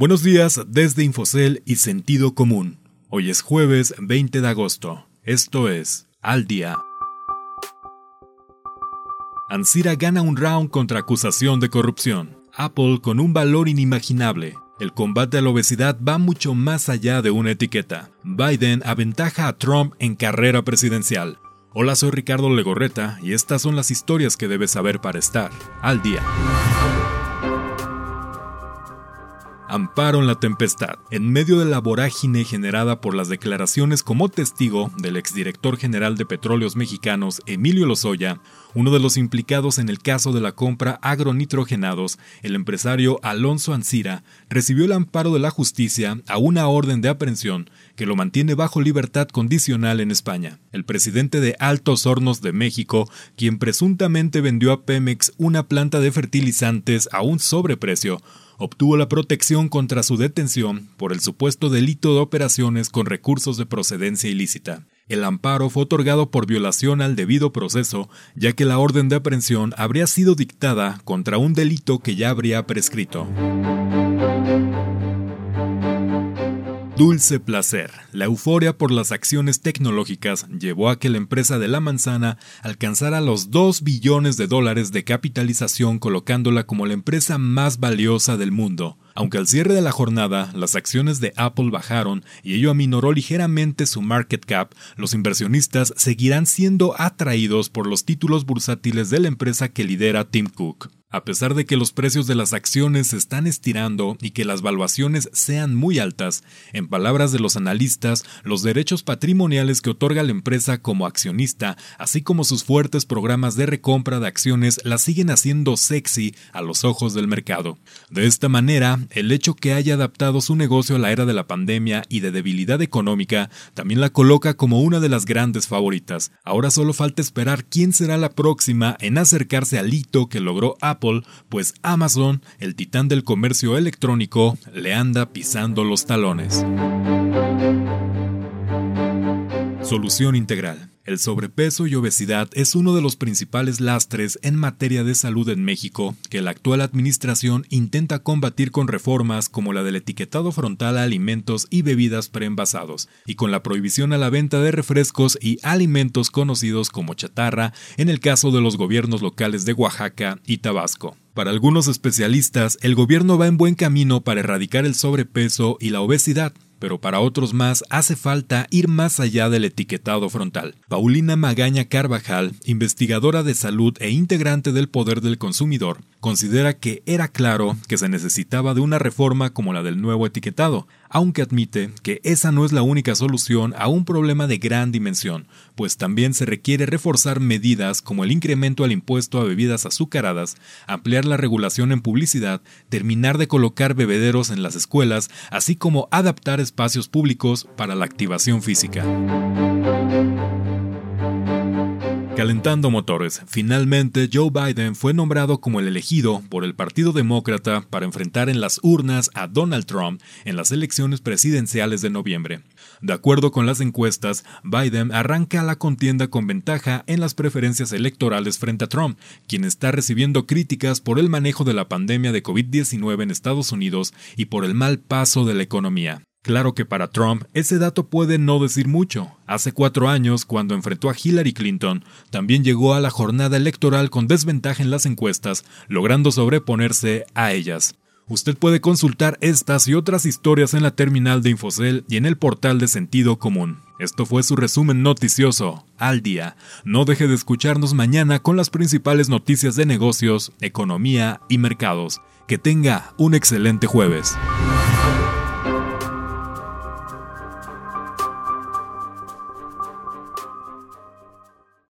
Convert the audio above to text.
Buenos días desde Infocel y Sentido Común. Hoy es jueves 20 de agosto. Esto es Al Día. Ansira gana un round contra acusación de corrupción. Apple con un valor inimaginable. El combate a la obesidad va mucho más allá de una etiqueta. Biden aventaja a Trump en carrera presidencial. Hola, soy Ricardo Legorreta y estas son las historias que debes saber para estar al día. Amparo en la tempestad. En medio de la vorágine generada por las declaraciones como testigo del exdirector general de Petróleos Mexicanos, Emilio Lozoya, uno de los implicados en el caso de la compra agronitrogenados, el empresario Alonso Ancira, recibió el amparo de la justicia a una orden de aprehensión que lo mantiene bajo libertad condicional en España. El presidente de Altos Hornos de México, quien presuntamente vendió a Pemex una planta de fertilizantes a un sobreprecio, obtuvo la protección contra su detención por el supuesto delito de operaciones con recursos de procedencia ilícita. El amparo fue otorgado por violación al debido proceso, ya que la orden de aprehensión habría sido dictada contra un delito que ya habría prescrito. Dulce placer. La euforia por las acciones tecnológicas llevó a que la empresa de la manzana alcanzara los 2 billones de dólares de capitalización colocándola como la empresa más valiosa del mundo. Aunque al cierre de la jornada las acciones de Apple bajaron y ello aminoró ligeramente su market cap, los inversionistas seguirán siendo atraídos por los títulos bursátiles de la empresa que lidera Tim Cook. A pesar de que los precios de las acciones se están estirando y que las valuaciones sean muy altas, en palabras de los analistas, los derechos patrimoniales que otorga la empresa como accionista, así como sus fuertes programas de recompra de acciones, la siguen haciendo sexy a los ojos del mercado. De esta manera, el hecho que haya adaptado su negocio a la era de la pandemia y de debilidad económica también la coloca como una de las grandes favoritas. Ahora solo falta esperar quién será la próxima en acercarse al hito que logró Apple pues Amazon, el titán del comercio electrónico, le anda pisando los talones. Solución integral. El sobrepeso y obesidad es uno de los principales lastres en materia de salud en México que la actual administración intenta combatir con reformas como la del etiquetado frontal a alimentos y bebidas preenvasados y con la prohibición a la venta de refrescos y alimentos conocidos como chatarra en el caso de los gobiernos locales de Oaxaca y Tabasco. Para algunos especialistas, el gobierno va en buen camino para erradicar el sobrepeso y la obesidad, pero para otros más hace falta ir más allá del etiquetado frontal. Paulina Magaña Carvajal, investigadora de salud e integrante del Poder del Consumidor, considera que era claro que se necesitaba de una reforma como la del nuevo etiquetado, aunque admite que esa no es la única solución a un problema de gran dimensión, pues también se requiere reforzar medidas como el incremento al impuesto a bebidas azucaradas, ampliar la regulación en publicidad, terminar de colocar bebederos en las escuelas, así como adaptar espacios públicos para la activación física. Calentando motores, finalmente Joe Biden fue nombrado como el elegido por el Partido Demócrata para enfrentar en las urnas a Donald Trump en las elecciones presidenciales de noviembre. De acuerdo con las encuestas, Biden arranca la contienda con ventaja en las preferencias electorales frente a Trump, quien está recibiendo críticas por el manejo de la pandemia de COVID-19 en Estados Unidos y por el mal paso de la economía. Claro que para Trump ese dato puede no decir mucho. Hace cuatro años, cuando enfrentó a Hillary Clinton, también llegó a la jornada electoral con desventaja en las encuestas, logrando sobreponerse a ellas. Usted puede consultar estas y otras historias en la terminal de Infocel y en el portal de Sentido Común. Esto fue su resumen noticioso, al día. No deje de escucharnos mañana con las principales noticias de negocios, economía y mercados. Que tenga un excelente jueves.